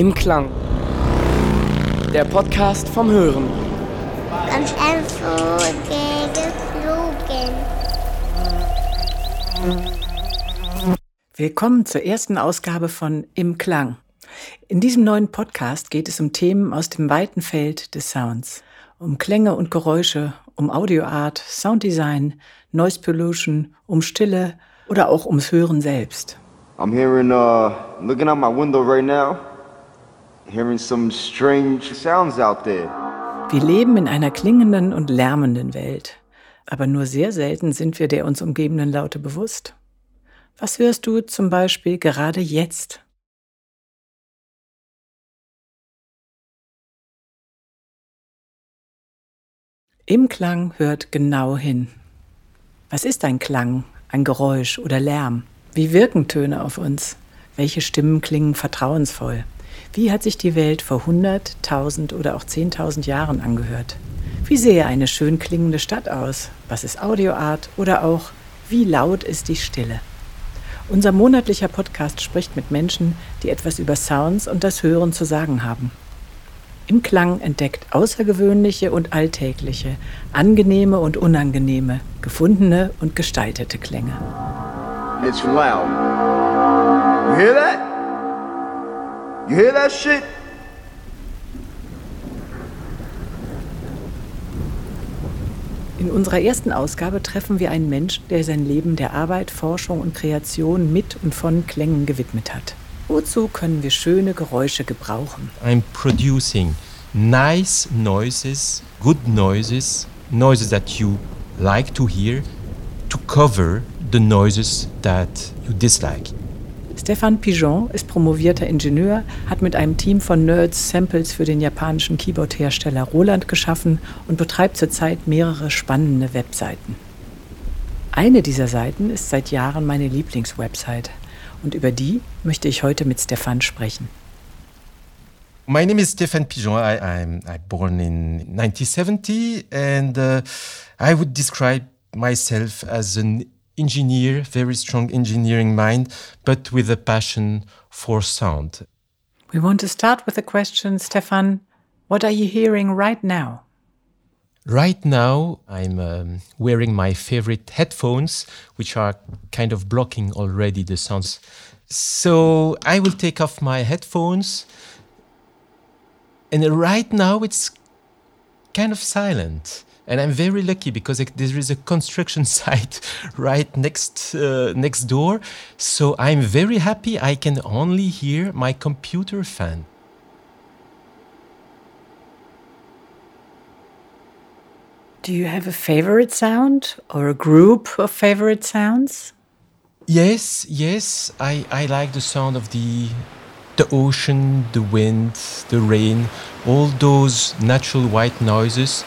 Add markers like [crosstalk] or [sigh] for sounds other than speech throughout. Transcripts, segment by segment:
Im Klang. Der Podcast vom Hören. Ganz geflogen. Willkommen zur ersten Ausgabe von Im Klang. In diesem neuen Podcast geht es um Themen aus dem weiten Feld des Sounds. Um Klänge und Geräusche, um Audioart, Sounddesign, Noise Pollution, um Stille oder auch ums Hören selbst. I'm hearing, uh, looking out my window right now, hearing some strange sounds out there. Wir leben in einer klingenden und lärmenden Welt. Aber nur sehr selten sind wir der uns umgebenden Laute bewusst. Was hörst du zum Beispiel gerade jetzt? Im Klang hört genau hin. Was ist ein Klang, ein Geräusch oder Lärm? Wie wirken Töne auf uns? Welche Stimmen klingen vertrauensvoll? Wie hat sich die Welt vor 100, 1000 oder auch 10.000 Jahren angehört? Wie sehe eine schön klingende Stadt aus? Was ist Audioart? Oder auch, wie laut ist die Stille? Unser monatlicher Podcast spricht mit Menschen, die etwas über Sounds und das Hören zu sagen haben. Im Klang entdeckt außergewöhnliche und alltägliche, angenehme und unangenehme, gefundene und gestaltete Klänge. It's loud. You hear that? You hear that shit? In unserer ersten Ausgabe treffen wir einen Menschen, der sein Leben der Arbeit, Forschung und Kreation mit und von Klängen gewidmet hat. Wozu können wir schöne Geräusche gebrauchen? I'm producing nice noises, good noises, noises that you like to hear to cover the noises that you dislike. Stefan Pigeon ist promovierter Ingenieur, hat mit einem Team von Nerds Samples für den japanischen Keyboard-Hersteller Roland geschaffen und betreibt zurzeit mehrere spannende Webseiten. Eine dieser Seiten ist seit Jahren meine Lieblingswebsite und über die möchte ich heute mit Stefan sprechen. My name is Stefan Pigeon. I, I'm, I'm born in 1970 and uh, I would describe myself as an engineer, very strong engineering mind, but with a passion for sound. We want to start with a question, Stéphane. What are you hearing right now? Right now, I'm um, wearing my favorite headphones, which are kind of blocking already the sounds. So I will take off my headphones. And right now, it's kind of silent and I'm very lucky because there is a construction [laughs] site right next uh, next door. So I'm very happy. I can only hear my computer fan. Do you have a favorite sound or a group of favorite sounds? Yes, yes. I, I like the sound of the the ocean, the wind, the rain, all those natural white noises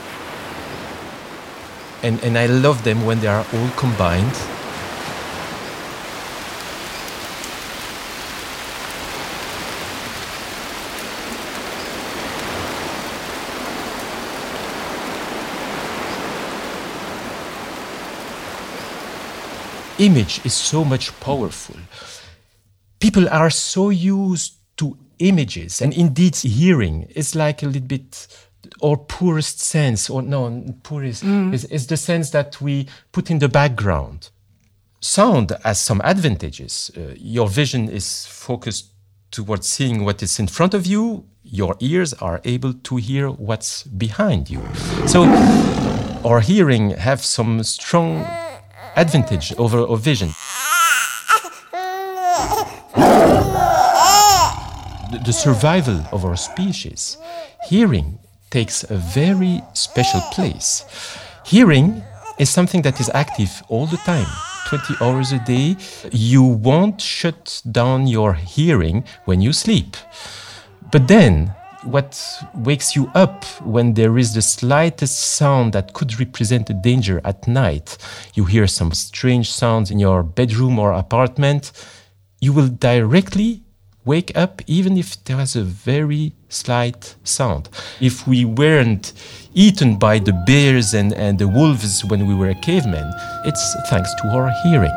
and, and I love them when they are all combined. Image is so much powerful. People are so used to images, and indeed, hearing is like a little bit or poorest sense, or no, poorest mm. is, is the sense that we put in the background. Sound has some advantages. Uh, your vision is focused towards seeing what is in front of you. Your ears are able to hear what's behind you. So, our hearing have some strong advantage over our vision. The, the survival of our species, hearing takes a very special place. Hearing is something that is active all the time. 20 hours a day, you won't shut down your hearing when you sleep. But then, what wakes you up when there is the slightest sound that could represent a danger at night? You hear some strange sounds in your bedroom or apartment, you will directly wake up even if there was a very slight sound. If we weren't eaten by the bears and, and the wolves when we were cavemen, it's thanks to our hearing.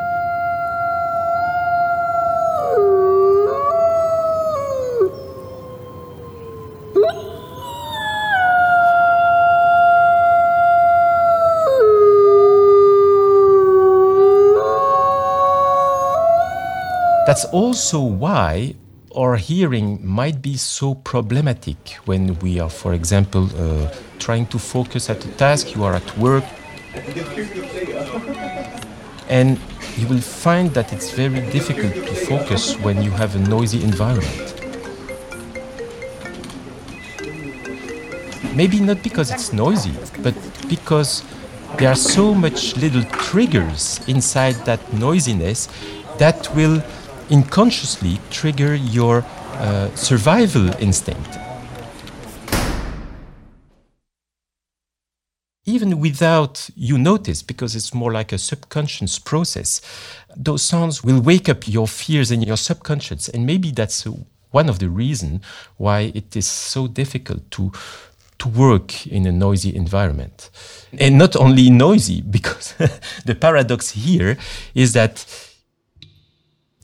That's also why our hearing might be so problematic when we are, for example, uh, trying to focus at a task, you are at work. And you will find that it's very difficult to focus when you have a noisy environment. Maybe not because it's noisy, but because there are so much little triggers inside that noisiness that will unconsciously trigger your uh, survival instinct. Even without you notice, because it's more like a subconscious process, those sounds will wake up your fears in your subconscious. And maybe that's one of the reasons why it is so difficult to, to work in a noisy environment. And not only noisy, [laughs] because the paradox here is that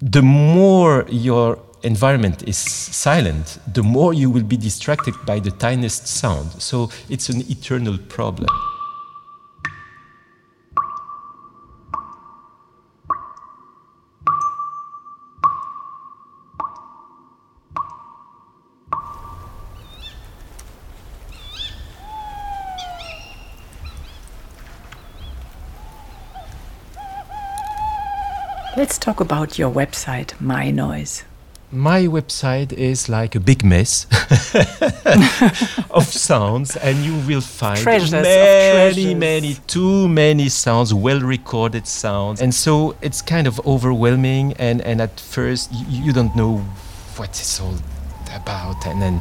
the more your environment is silent, the more you will be distracted by the tiniest sound. So it's an eternal problem. Let's talk about your website, MyNoise. My website is like a big mess [laughs] of sounds, and you will find Treasures many, many, too many sounds, well recorded sounds. And so it's kind of overwhelming, and, and at first you, you don't know what it's all about. And then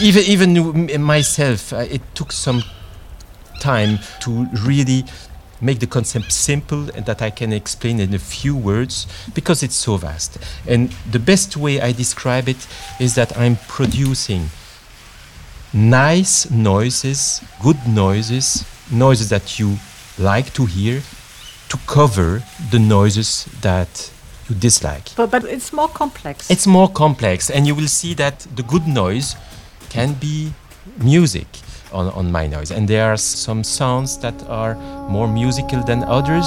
even, even myself, uh, it took some time to really make the concept simple and that I can explain in a few words because it's so vast. And the best way I describe it is that I'm producing nice noises, good noises, noises that you like to hear to cover the noises that you dislike. But, but it's more complex. It's more complex, and you will see that the good noise can be music on, on MyNoise. And there are some sounds that are more musical than others.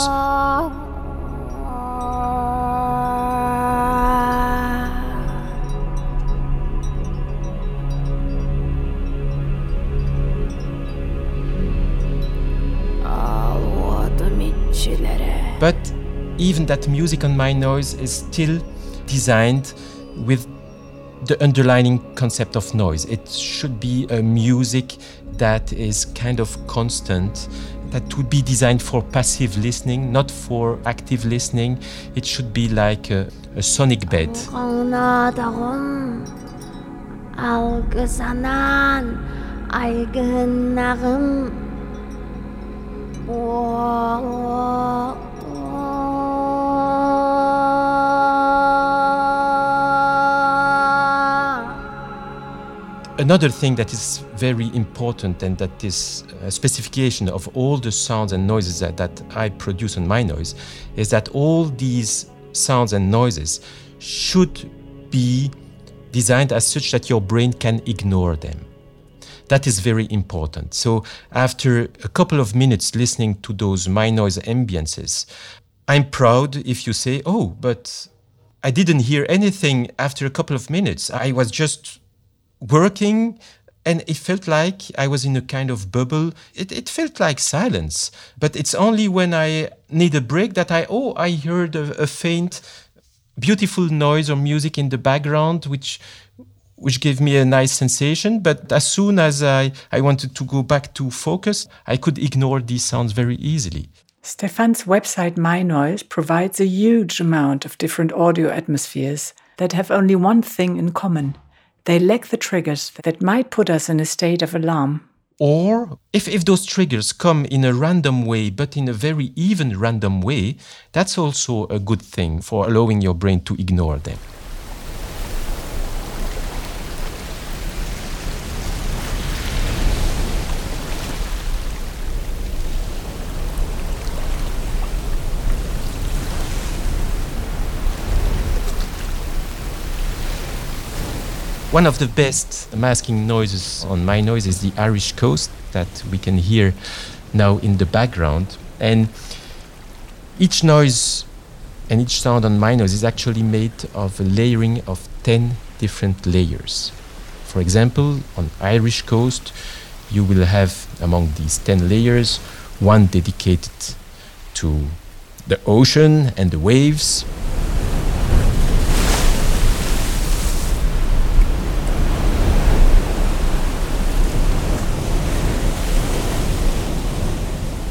But even that music on MyNoise is still designed with the underlying concept of noise. It should be a music that is kind of constant, that would be designed for passive listening, not for active listening. It should be like a, a sonic bed. Another thing that is very important and that is a specification of all the sounds and noises that, that I produce on MyNoise is that all these sounds and noises should be designed as such that your brain can ignore them. That is very important. So, after a couple of minutes listening to those MyNoise ambiances, I'm proud if you say, Oh, but I didn't hear anything after a couple of minutes. I was just working and it felt like I was in a kind of bubble. It, it felt like silence. But it's only when I need a break that I, oh, I heard a, a faint, beautiful noise or music in the background, which which gave me a nice sensation. But as soon as I, I wanted to go back to focus, I could ignore these sounds very easily. Stéphane's website MyNoise provides a huge amount of different audio atmospheres that have only one thing in common. They lack the triggers that might put us in a state of alarm. Or if, if those triggers come in a random way, but in a very even random way, that's also a good thing for allowing your brain to ignore them. One of the best masking noises on MyNoise is the Irish coast that we can hear now in the background. And each noise And each sound on MyNoise is actually made of a layering of 10 different layers. For example, on Irish coast, you will have among these 10 layers one dedicated to the ocean and the waves.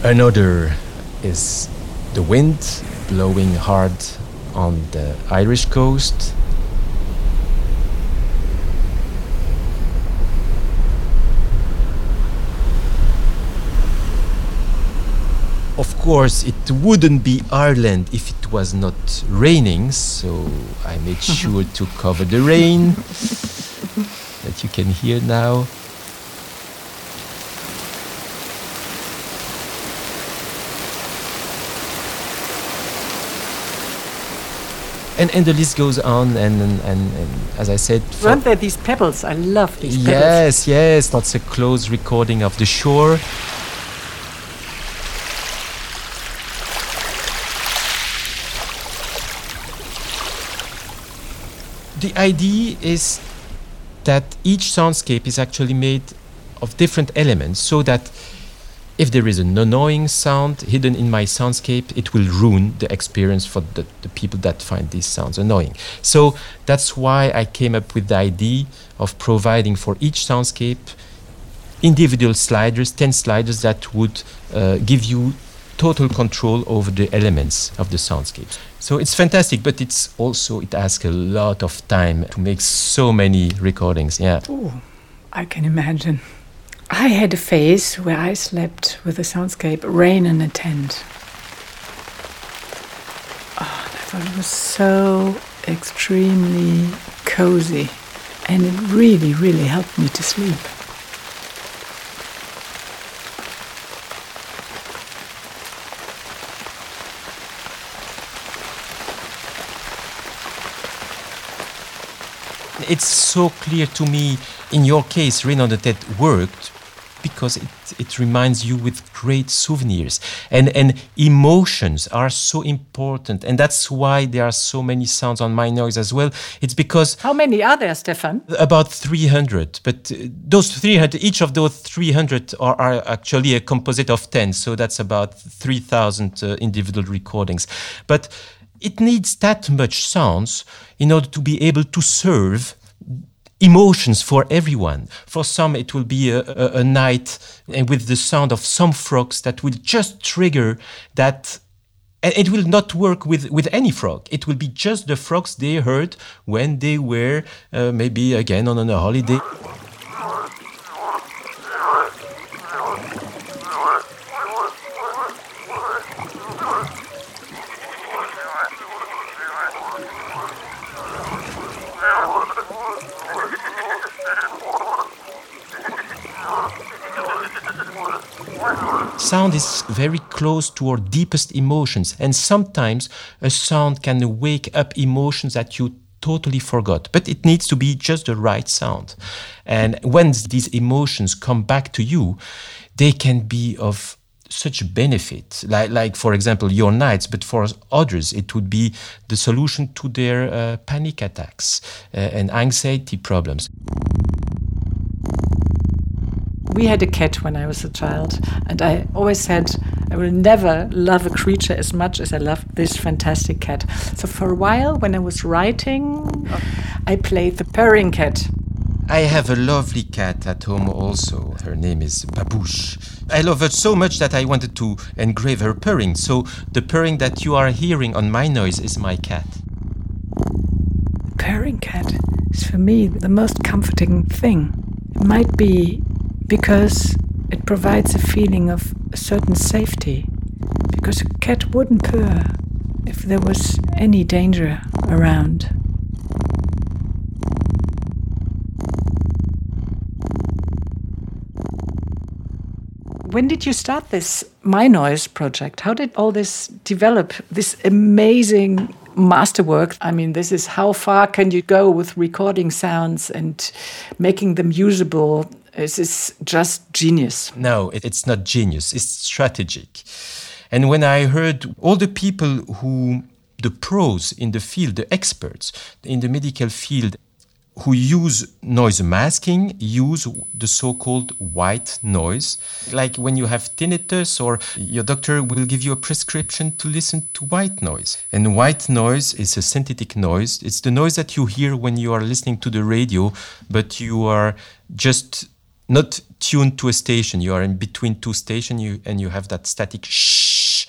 Another is the wind blowing hard on the Irish coast. Of course, it wouldn't be Ireland if it was not raining, so I made [laughs] sure to cover the rain that you can hear now. And, and the list goes on and, and, and, and as I said Weren't there these pebbles? I love these pebbles. yes yes that's a close recording of the shore the idea is that each soundscape is actually made of different elements so that if there is an annoying sound hidden in my soundscape, it will ruin the experience for the, the people that find these sounds annoying. So that's why I came up with the idea of providing for each soundscape individual sliders, 10 sliders that would uh, give you total control over the elements of the soundscape. So it's fantastic, but it's also, it asks a lot of time to make so many recordings. Yeah. Ooh, I can imagine. I had a phase where I slept with a soundscape, rain in a tent. Ah, oh, and I thought it was so extremely cozy, and it really, really helped me to sleep. it's so clear to me in your case rain on the ted worked because it, it reminds you with great souvenirs. And and emotions are so important and that's why there are so many sounds on MyNoise as well. It's because How many are there, Stéphane? about 300 but uh, those 300 each of those 300 are, are actually a composite of 10 so that's about 3000 uh, individual recordings. But it needs that much sounds in order to be able to serve emotions for everyone. For some, it will be a, a, a night with the sound of some frogs that will just trigger that. It will not work with, with any frog. It will be just the frogs they heard when they were uh, maybe again on, on a holiday. Sound is very close to our deepest emotions, and sometimes a sound can wake up emotions that you totally forgot. But it needs to be just the right sound. And when these emotions come back to you, they can be of such benefit like, like for example your nights but for others it would be the solution to their uh, panic attacks uh, and anxiety problems We had a cat when I was a child, and I always said I will never love a creature as much as I love this fantastic cat. So for a while, when I was writing, I played the purring cat. I have a lovely cat at home also. Her name is Babouche. I love her so much that I wanted to engrave her purring. So the purring that you are hearing on MyNoise is my cat. Purring cat is for me the most comforting thing. It might be because it provides a feeling of a certain safety. Because a cat wouldn't purr if there was any danger around. When did you start this MyNoise project? How did all this develop? This amazing masterwork. I mean, this is how far can you go with recording sounds and making them usable? This is just genius. No, it's not genius, it's strategic. And when I heard all the people who the pros in the field, the experts in the medical field who use noise masking use the so-called white noise like when you have tinnitus or your doctor will give you a prescription to listen to white noise and white noise is a synthetic noise it's the noise that you hear when you are listening to the radio but you are just not tuned to a station you are in between two stations you, and you have that static shh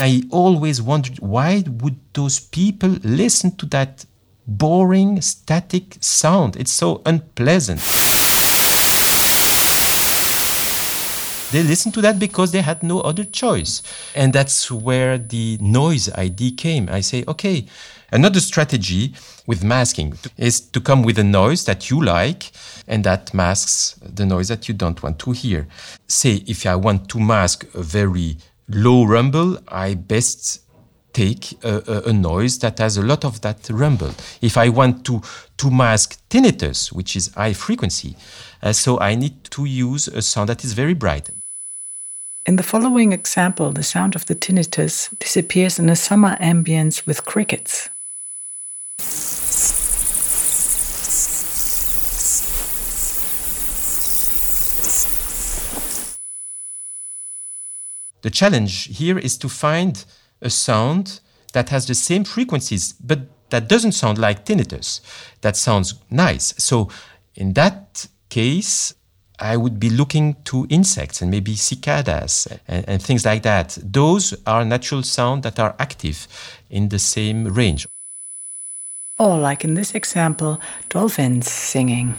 I always wondered why would those people listen to that boring static sound? It's so unpleasant. They listened to that because they had no other choice. And that's where the noise ID came. I say, okay, another strategy with masking is to come with a noise that you like and that masks the noise that you don't want to hear. Say, if I want to mask a very low rumble, I best take a, a, noise that has a lot of that rumble. If I want to, to mask tinnitus, which is high frequency, uh, so I need to use a sound that is very bright. In the following example, the sound of the tinnitus disappears in a summer ambience with crickets. The challenge here is to find a sound that has the same frequencies, but that doesn't sound like tinnitus. That sounds nice. So, in that case, I would be looking to insects and maybe cicadas and, and things like that. Those are natural sounds that are active in the same range. Or, like in this example, dolphins singing.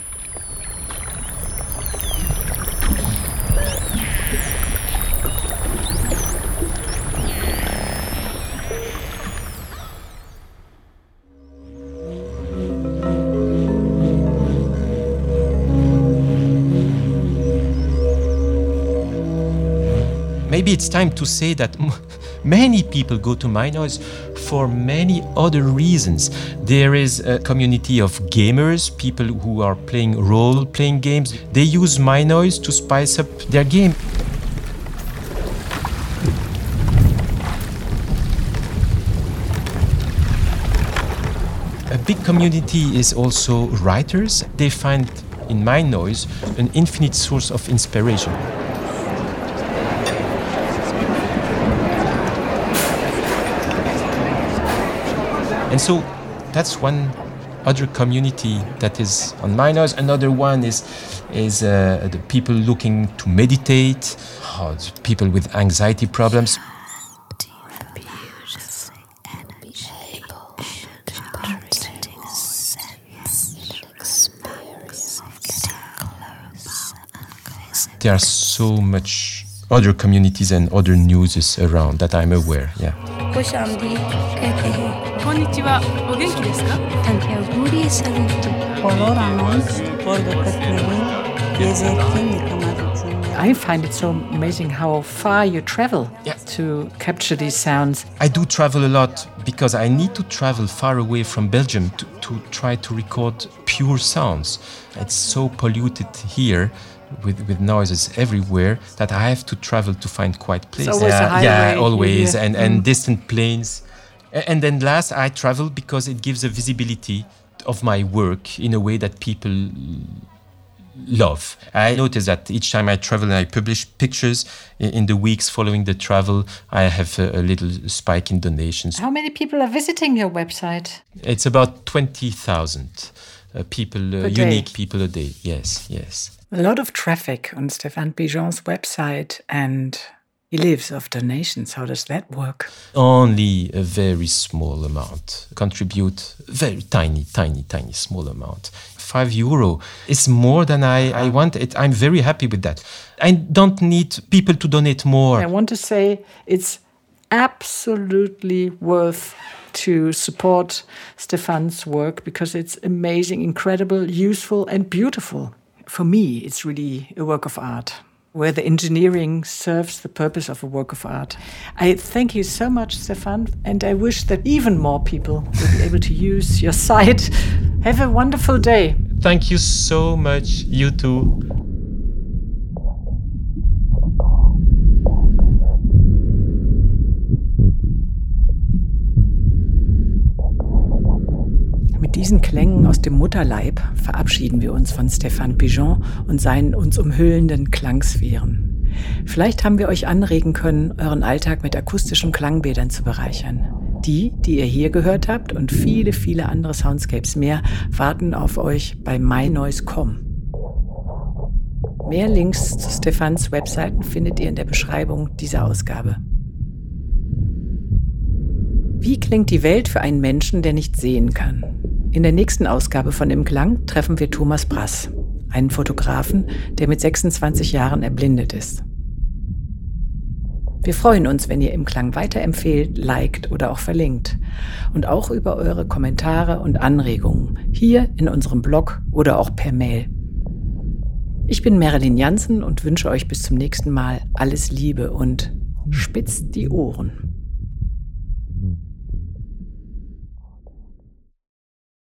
maybe it's time to say that many people go to MyNoise for many other reasons. There is a community of gamers, people who are playing role playing games. They use MyNoise to spice up their game. A big community is also writers. They find in MyNoise an infinite source of inspiration. And so that's one other community that is on MyNoise. Another one is is uh, the people looking to meditate, oh, people with anxiety problems. There are so much other communities and other newses around that I'm aware. Yeah. I find it so amazing how far you travel Yeah. to capture these sounds. I do travel a lot because I need to travel far away from Belgium to, to try to record pure sounds. It's so polluted here with, with noises everywhere that I have to travel to find quiet places. always a highway. yeah, always. Yeah. And, and mm. distant planes. A- And then last, I travel because it gives a visibility of my work in a way that people love. I notice that each time I travel and I publish pictures in the weeks following the travel, I have a, a little spike in donations. How many people are visiting your website? It's about 20,000 uh, people, uh, unique people a day. Yes, yes. A lot of traffic on Stéphane Pigeon's website, and he lives off donations. How does that work? Only a very small amount. Contribute very tiny, tiny, tiny, small amount. Five euro is more than I, I ah. want. It, I'm very happy with that. I don't need people to donate more. I want to say it's absolutely worth to support Stéphane's work because it's amazing, incredible, useful, and beautiful. For me, it's really a work of art where the engineering serves the purpose of a work of art. I thank you so much, Stéphane, and I wish that even more people will be able to use your site. Have a wonderful day. Thank you so much, you too. Diesen Klängen aus dem Mutterleib verabschieden wir uns von Stéphane Pigeon und seinen uns umhüllenden Klangsphären. Vielleicht haben wir euch anregen können, euren Alltag mit akustischen Klangbädern zu bereichern. Die, die ihr hier gehört habt und viele, viele andere Soundscapes mehr, warten auf euch bei MyNoise.com. Mehr Links zu Stefans Webseiten findet ihr in der Beschreibung dieser Ausgabe. Wie klingt die Welt für einen Menschen, der nicht sehen kann? In der nächsten Ausgabe von Im Klang treffen wir Thomas Brass, einen Fotografen, der mit 26 Jahren erblindet ist. Wir freuen uns, wenn ihr im Klang weiterempfehlt, liked oder auch verlinkt. Und auch über eure Kommentare und Anregungen hier in unserem Blog oder auch per Mail. Ich bin Marilyn Jansen und wünsche euch bis zum nächsten Mal alles Liebe und spitzt die Ohren.